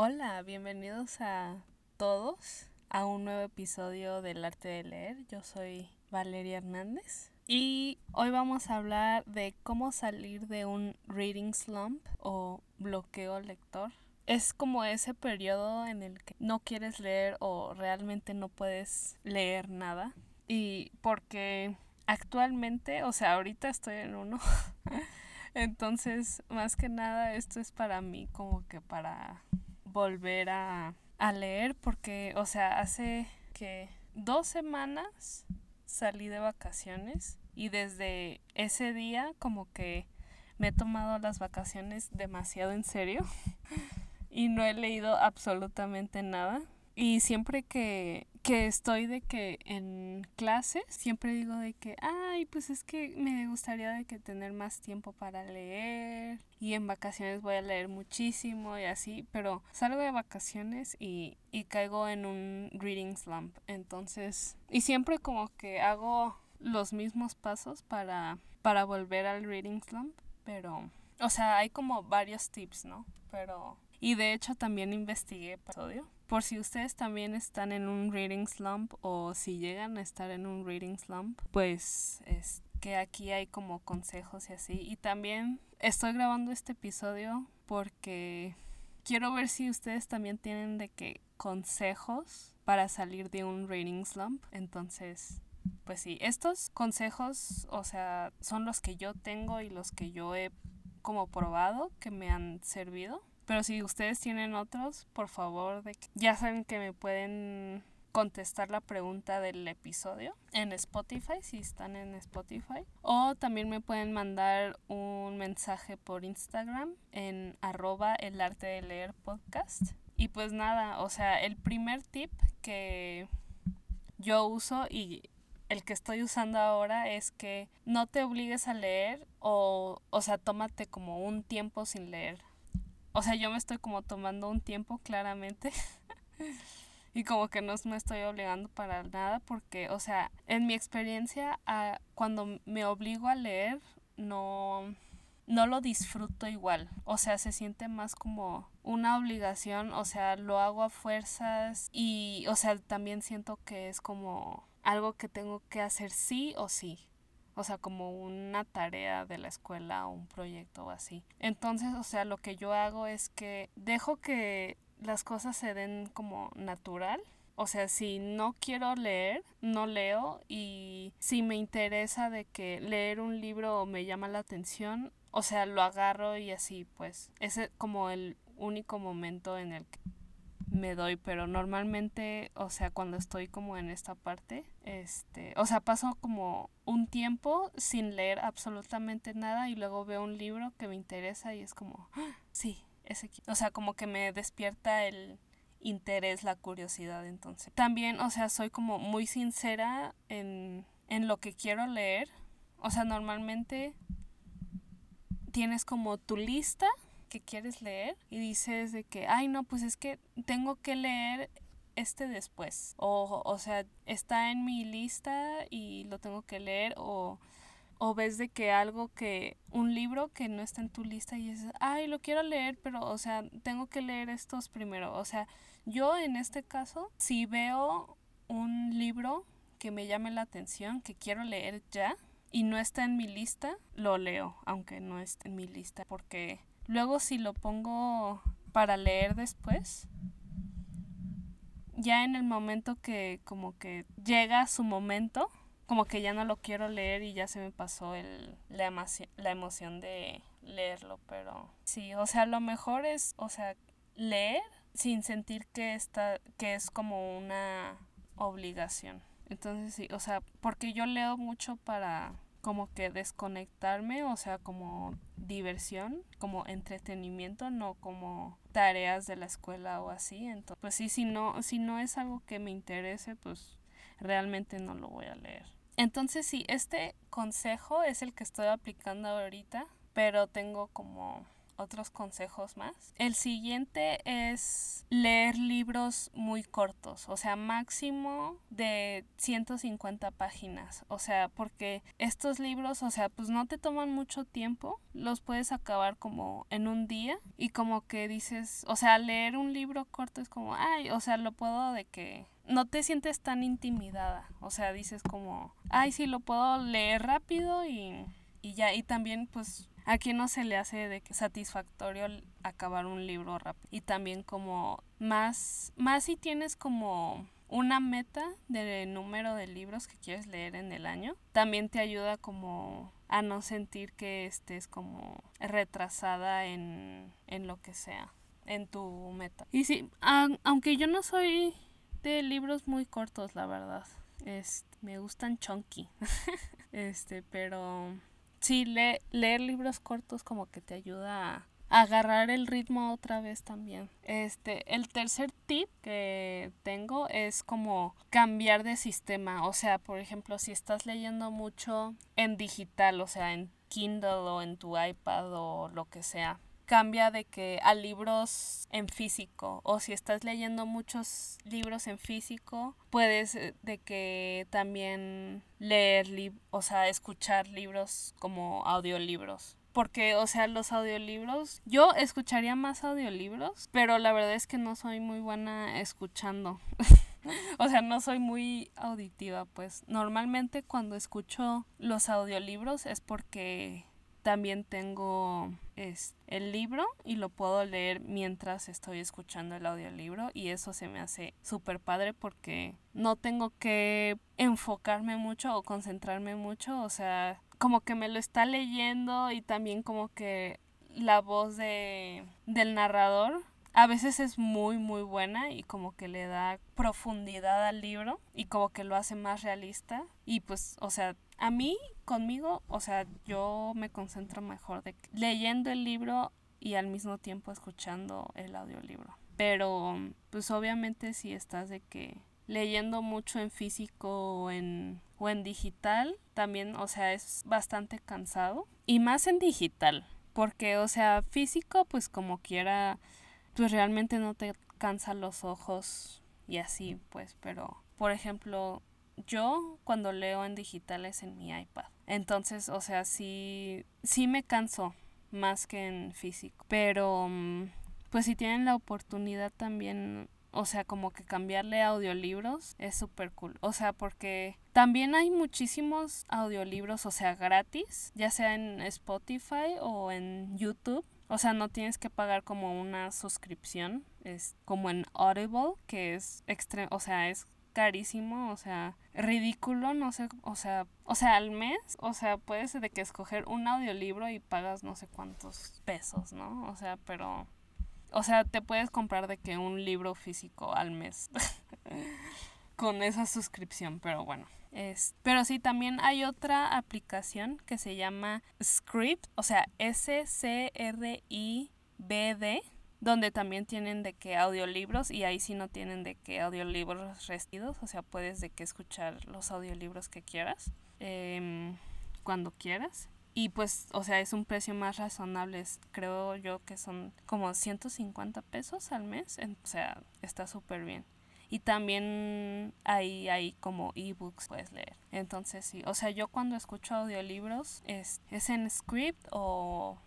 Hola, bienvenidos a todos a un nuevo episodio del arte de leer. Yo soy Valeria Hernández y hoy vamos a hablar de cómo salir de un reading slump o bloqueo lector. Es como ese periodo en el que no quieres leer o realmente no puedes leer nada. Y porque actualmente, o sea, ahorita estoy en uno. Entonces, más que nada, esto es para mí como que para volver a, leer porque, o sea, hace que dos semanas salí de vacaciones y desde ese día como que me he tomado las vacaciones demasiado en serio y no he leído absolutamente nada. Y siempre que, que estoy de que en clase, siempre digo de que, ay, pues es que me gustaría de que tener más tiempo para leer y en vacaciones voy a leer muchísimo y así, pero salgo de vacaciones y, y caigo en un reading slump. Entonces, y siempre como que hago los mismos pasos para, para volver al reading slump, pero, o sea, hay como varios tips, ¿no? Pero, y de hecho también investigué episodio por si ustedes también están en un reading slump o si llegan a estar en un reading slump, pues es que aquí hay como consejos y así. Y también estoy grabando este episodio porque quiero ver si ustedes también tienen de qué consejos para salir de un reading slump. Entonces, pues sí, estos consejos, o sea, son los que yo tengo y los que yo he como probado que me han servido. Pero si ustedes tienen otros, por favor, de ya saben que me pueden contestar la pregunta del episodio en Spotify, si están en Spotify. O también me pueden mandar un mensaje por Instagram en arroba el arte de leer podcast. Y pues nada, o sea, el primer tip que yo uso y el que estoy usando ahora es que no te obligues a leer o, o sea, tómate como un tiempo sin leer. O sea, yo me estoy como tomando un tiempo claramente. y como que no me estoy obligando para nada porque, o sea, en mi experiencia, cuando me obligo a leer, no, no lo disfruto igual. O sea, se siente más como una obligación, o sea, lo hago a fuerzas y, o sea, también siento que es como algo que tengo que hacer sí o sí o sea, como una tarea de la escuela o un proyecto o así. Entonces, o sea, lo que yo hago es que dejo que las cosas se den como natural. O sea, si no quiero leer, no leo y si me interesa de que leer un libro me llama la atención, o sea, lo agarro y así, pues, ese es como el único momento en el que me doy, pero normalmente, o sea, cuando estoy como en esta parte, este, o sea, paso como un tiempo sin leer absolutamente nada y luego veo un libro que me interesa y es como, ¡Ah! sí, ese, o sea, como que me despierta el interés, la curiosidad, entonces. También, o sea, soy como muy sincera en, en lo que quiero leer, o sea, normalmente tienes como tu lista que quieres leer y dices de que, ay no, pues es que tengo que leer este después. O, o sea, está en mi lista y lo tengo que leer o, o ves de que algo que, un libro que no está en tu lista y dices, ay, lo quiero leer, pero, o sea, tengo que leer estos primero. O sea, yo en este caso, si veo un libro que me llame la atención, que quiero leer ya, y no está en mi lista, lo leo, aunque no esté en mi lista, porque Luego si lo pongo para leer después, ya en el momento que como que llega su momento, como que ya no lo quiero leer y ya se me pasó el, la, emoción, la emoción de leerlo, pero sí, o sea, lo mejor es, o sea, leer sin sentir que está, que es como una obligación. Entonces sí, o sea, porque yo leo mucho para como que desconectarme, o sea, como diversión, como entretenimiento, no como tareas de la escuela o así. Entonces, pues sí, si no, si no es algo que me interese, pues realmente no lo voy a leer. Entonces sí, este consejo es el que estoy aplicando ahorita, pero tengo como otros consejos más. El siguiente es leer libros muy cortos, o sea, máximo de 150 páginas. O sea, porque estos libros, o sea, pues no te toman mucho tiempo, los puedes acabar como en un día y como que dices, o sea, leer un libro corto es como, ay, o sea, lo puedo de que no te sientes tan intimidada. O sea, dices como, ay, sí, lo puedo leer rápido y, y ya. Y también, pues, a quien no se le hace de satisfactorio acabar un libro rápido. Y también como más, más si tienes como una meta de número de libros que quieres leer en el año, también te ayuda como a no sentir que estés como retrasada en, en lo que sea, en tu meta. Y sí, aunque yo no soy de libros muy cortos, la verdad. Este, me gustan chunky. este, pero sí, leer libros cortos como que te ayuda a agarrar el ritmo otra vez también. Este, el tercer tip que tengo es como cambiar de sistema, o sea, por ejemplo, si estás leyendo mucho en digital, o sea, en Kindle o en tu iPad o lo que sea, cambia de que a libros en físico o si estás leyendo muchos libros en físico puedes eh, de que también leer o sea escuchar libros como audiolibros porque, o sea, los audiolibros, yo escucharía más audiolibros, pero la verdad es que no soy muy buena escuchando. o sea, no soy muy auditiva, pues normalmente cuando escucho los audiolibros es porque también tengo es, el libro y lo puedo leer mientras estoy escuchando el audiolibro y eso se me hace súper padre porque no tengo que enfocarme mucho o concentrarme mucho, o sea, como que me lo está leyendo y también como que la voz de, del narrador a veces es muy muy buena y como que le da profundidad al libro y como que lo hace más realista y pues o sea a mí conmigo o sea yo me concentro mejor de leyendo el libro y al mismo tiempo escuchando el audiolibro pero pues obviamente si estás de que leyendo mucho en físico o en, o en digital, también, o sea, es bastante cansado. Y más en digital, porque, o sea, físico, pues como quiera, pues realmente no te cansa los ojos y así, pues, pero, por ejemplo, yo cuando leo en digital es en mi iPad. Entonces, o sea, sí, sí me canso más que en físico. Pero, mm, pues si tienen la oportunidad también o sea, como que cambiarle audiolibros es súper cool. O sea, porque también hay muchísimos audiolibros, o sea, gratis, ya sea en Spotify o en YouTube. O sea, no tienes que pagar como una suscripción. Es como en Audible, que es extremo, o sea, es carísimo, o sea, ridículo, no sé, o sea, o sea, al mes, o sea, puedes de que escoger un audiolibro y pagas no sé cuántos pesos, ¿no? O sea, pero o sea, te puedes comprar de que un libro físico al mes con esa suscripción, pero bueno. Es, pero sí, también hay otra aplicación que se llama Script, o sea, S-C-R-I-B-D, donde también tienen de que audiolibros y ahí sí no tienen de que audiolibros restidos, o sea, puedes de que escuchar los audiolibros que quieras, em, cuando quieras. Y pues, o sea, es un precio más razonable. Creo yo que son como 150 pesos al mes. O sea, está súper bien. Y también ahí hay como ebooks puedes leer. Entonces sí, o sea, yo cuando escucho audiolibros es, es en script o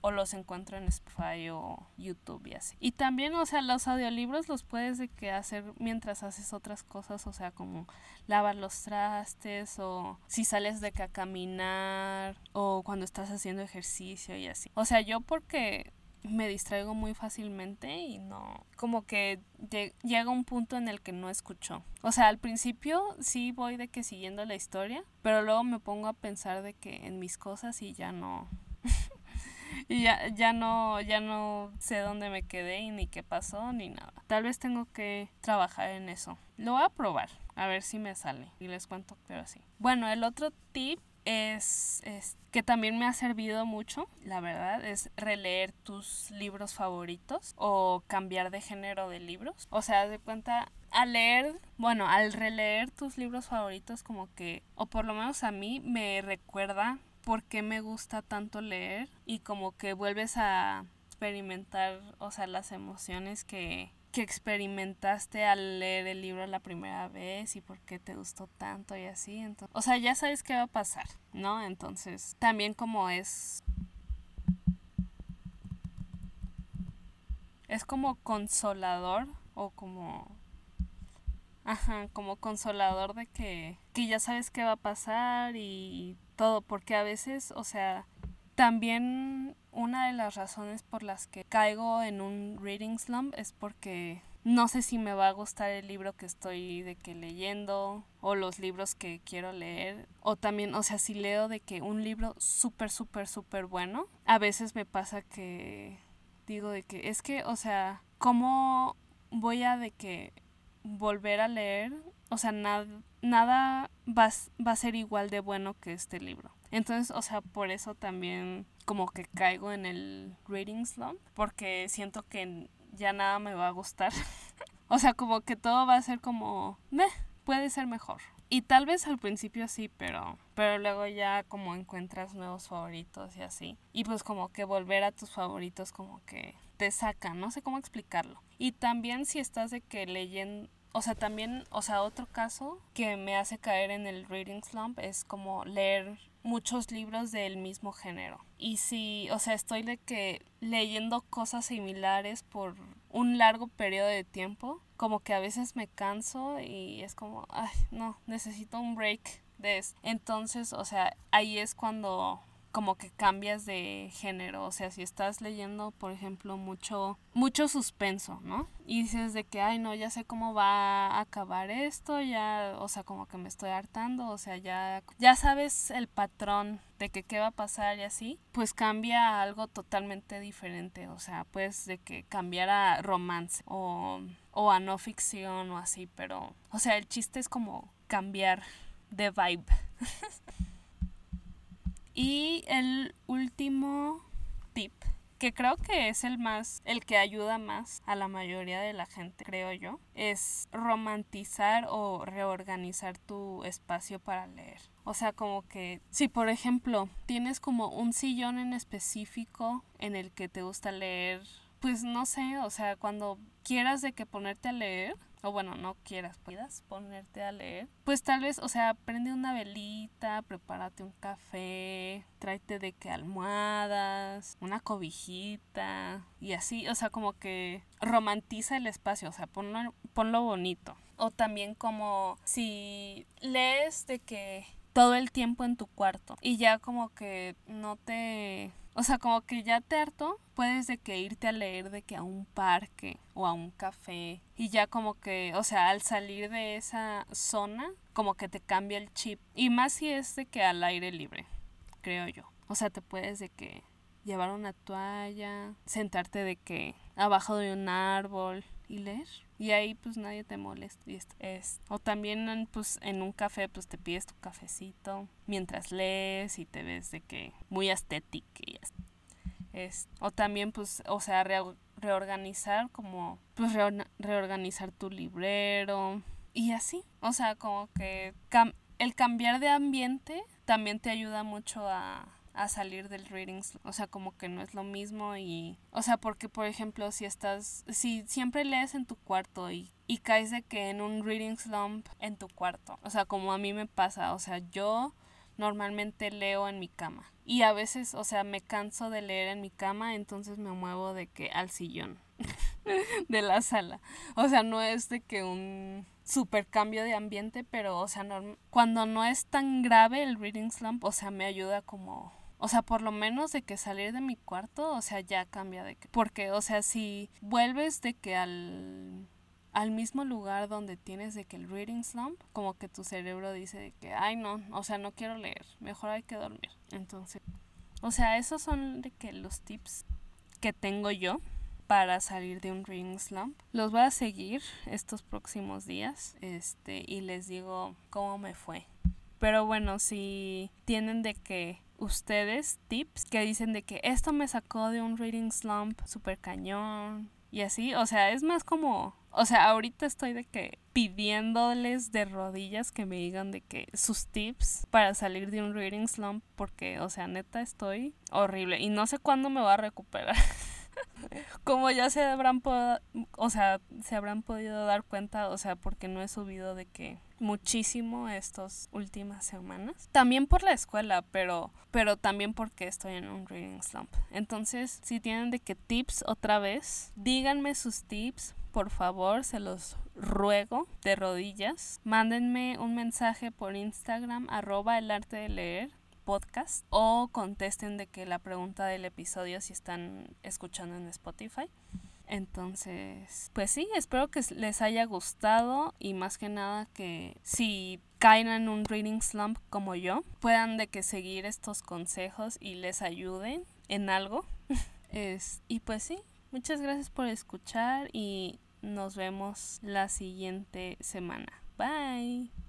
o los encuentro en Spotify o YouTube y así. Y también, o sea, los audiolibros los puedes de que hacer mientras haces otras cosas, o sea, como lavar los trastes o si sales de que a caminar o cuando estás haciendo ejercicio y así. O sea, yo porque me distraigo muy fácilmente y no, como que llega un punto en el que no escucho. O sea, al principio sí voy de que siguiendo la historia, pero luego me pongo a pensar de que en mis cosas y ya no, y ya, ya no, ya no sé dónde me quedé y ni qué pasó ni nada. Tal vez tengo que trabajar en eso. Lo voy a probar, a ver si me sale. Y les cuento, pero sí. Bueno, el otro tip es, es, que también me ha servido mucho, la verdad, es releer tus libros favoritos o cambiar de género de libros. O sea, de cuenta, al leer, bueno, al releer tus libros favoritos como que, o por lo menos a mí me recuerda por qué me gusta tanto leer y como que vuelves a experimentar, o sea, las emociones que, que experimentaste al leer el libro la primera vez y por qué te gustó tanto y así. Entonces, o sea, ya sabes qué va a pasar, ¿no? Entonces, también como es... Es como consolador o como... Ajá, como consolador de que, que ya sabes qué va a pasar y todo, porque a veces, o sea, también una de las razones por las que caigo en un reading slump es porque no sé si me va a gustar el libro que estoy de que leyendo o los libros que quiero leer o también, o sea, si leo de que un libro súper, súper, súper bueno, a veces me pasa que digo de que es que, o sea, ¿cómo voy a de que volver a leer? O sea, nada, nada va, va a ser igual de bueno que este libro. Entonces, o sea, por eso también como que caigo en el reading slump, porque siento que ya nada me va a gustar. o sea, como que todo va a ser como, meh, puede ser mejor. Y tal vez al principio sí, pero, pero luego ya como encuentras nuevos favoritos y así. Y pues como que volver a tus favoritos como que te sacan, no sé cómo explicarlo. Y también si estás de que leyendo, o sea, también, o sea, otro caso que me hace caer en el reading slump es como leer muchos libros del mismo género. Y si, o sea, estoy de que leyendo cosas similares por un largo periodo de tiempo, como que a veces me canso y es como, ay, no, necesito un break de eso. Entonces, o sea, ahí es cuando como que cambias de género, o sea, si estás leyendo, por ejemplo, mucho mucho suspenso, ¿no? Y dices de que, ay, no, ya sé cómo va a acabar esto, ya, o sea, como que me estoy hartando, o sea, ya ya sabes el patrón de que qué va a pasar y así, pues cambia a algo totalmente diferente, o sea, pues de que cambiara romance o o a no ficción o así, pero o sea, el chiste es como cambiar de vibe. Y el último tip, que creo que es el más, el que ayuda más a la mayoría de la gente, creo yo, es romantizar o reorganizar tu espacio para leer. O sea, como que si por ejemplo tienes como un sillón en específico en el que te gusta leer, pues no sé, o sea, cuando quieras de que ponerte a leer, o bueno, no quieras, puedas ponerte a leer, pues tal vez, o sea, prende una velita, prepárate un café, tráete de que almohadas, una cobijita y así, o sea, como que romantiza el espacio, o sea, ponlo, ponlo bonito. O también como si lees de que todo el tiempo en tu cuarto y ya como que no te o sea, como que ya te harto, puedes de que irte a leer de que a un parque o a un café y ya como que, o sea, al salir de esa zona, como que te cambia el chip. Y más si es de que al aire libre, creo yo. O sea, te puedes de que llevar una toalla, sentarte de que abajo de un árbol y leer. Y ahí pues nadie te molesta. Es, o también pues en un café pues te pides tu cafecito mientras lees y te ves de que muy estético y es, o también pues o sea reorganizar como pues reorganizar tu librero y así. O sea como que el cambiar de ambiente también te ayuda mucho a a salir del reading o sea como que no es lo mismo y o sea porque por ejemplo si estás si siempre lees en tu cuarto y, y caes de que en un reading slump en tu cuarto o sea como a mí me pasa o sea yo normalmente leo en mi cama y a veces o sea me canso de leer en mi cama entonces me muevo de que al sillón de la sala. O sea no es de que un super cambio de ambiente, pero, o sea, cuando no es tan grave el reading slump, o sea, me ayuda como o sea, por lo menos de que salir de mi cuarto, o sea, ya cambia de que... Porque, o sea, si vuelves de que al al mismo lugar donde tienes de que el reading slump, como que tu cerebro dice de que, ay no, o sea, no quiero leer, mejor hay que dormir. Entonces, o sea, esos son de que los tips que tengo yo para salir de un reading slump. Los voy a seguir estos próximos días, este, y les digo cómo me fue. Pero bueno, si tienen de que ustedes tips que dicen de que esto me sacó de un reading slump super cañón y así, o sea, es más como O sea, ahorita estoy de que pidiéndoles de rodillas que me digan de que sus tips para salir de un reading slump porque, o sea, neta estoy horrible y no sé cuándo me va a recuperar. Como ya se habrán o sea, se habrán podido dar cuenta, o sea, porque no he subido de que muchísimo estas últimas semanas. También por la escuela, pero pero también porque estoy en un reading slump. Entonces, si tienen de que tips otra vez, díganme sus tips, por favor, se los ruego de rodillas. Mándenme un mensaje por Instagram arroba el arte de leer podcast o contesten de que la pregunta del episodio si están escuchando en Spotify. Entonces, pues sí, espero que les haya gustado y más que nada que si caen en un reading slump como yo, puedan de que seguir estos consejos y les ayuden en algo. es, y pues sí, muchas gracias por escuchar y nos vemos la siguiente semana. Bye.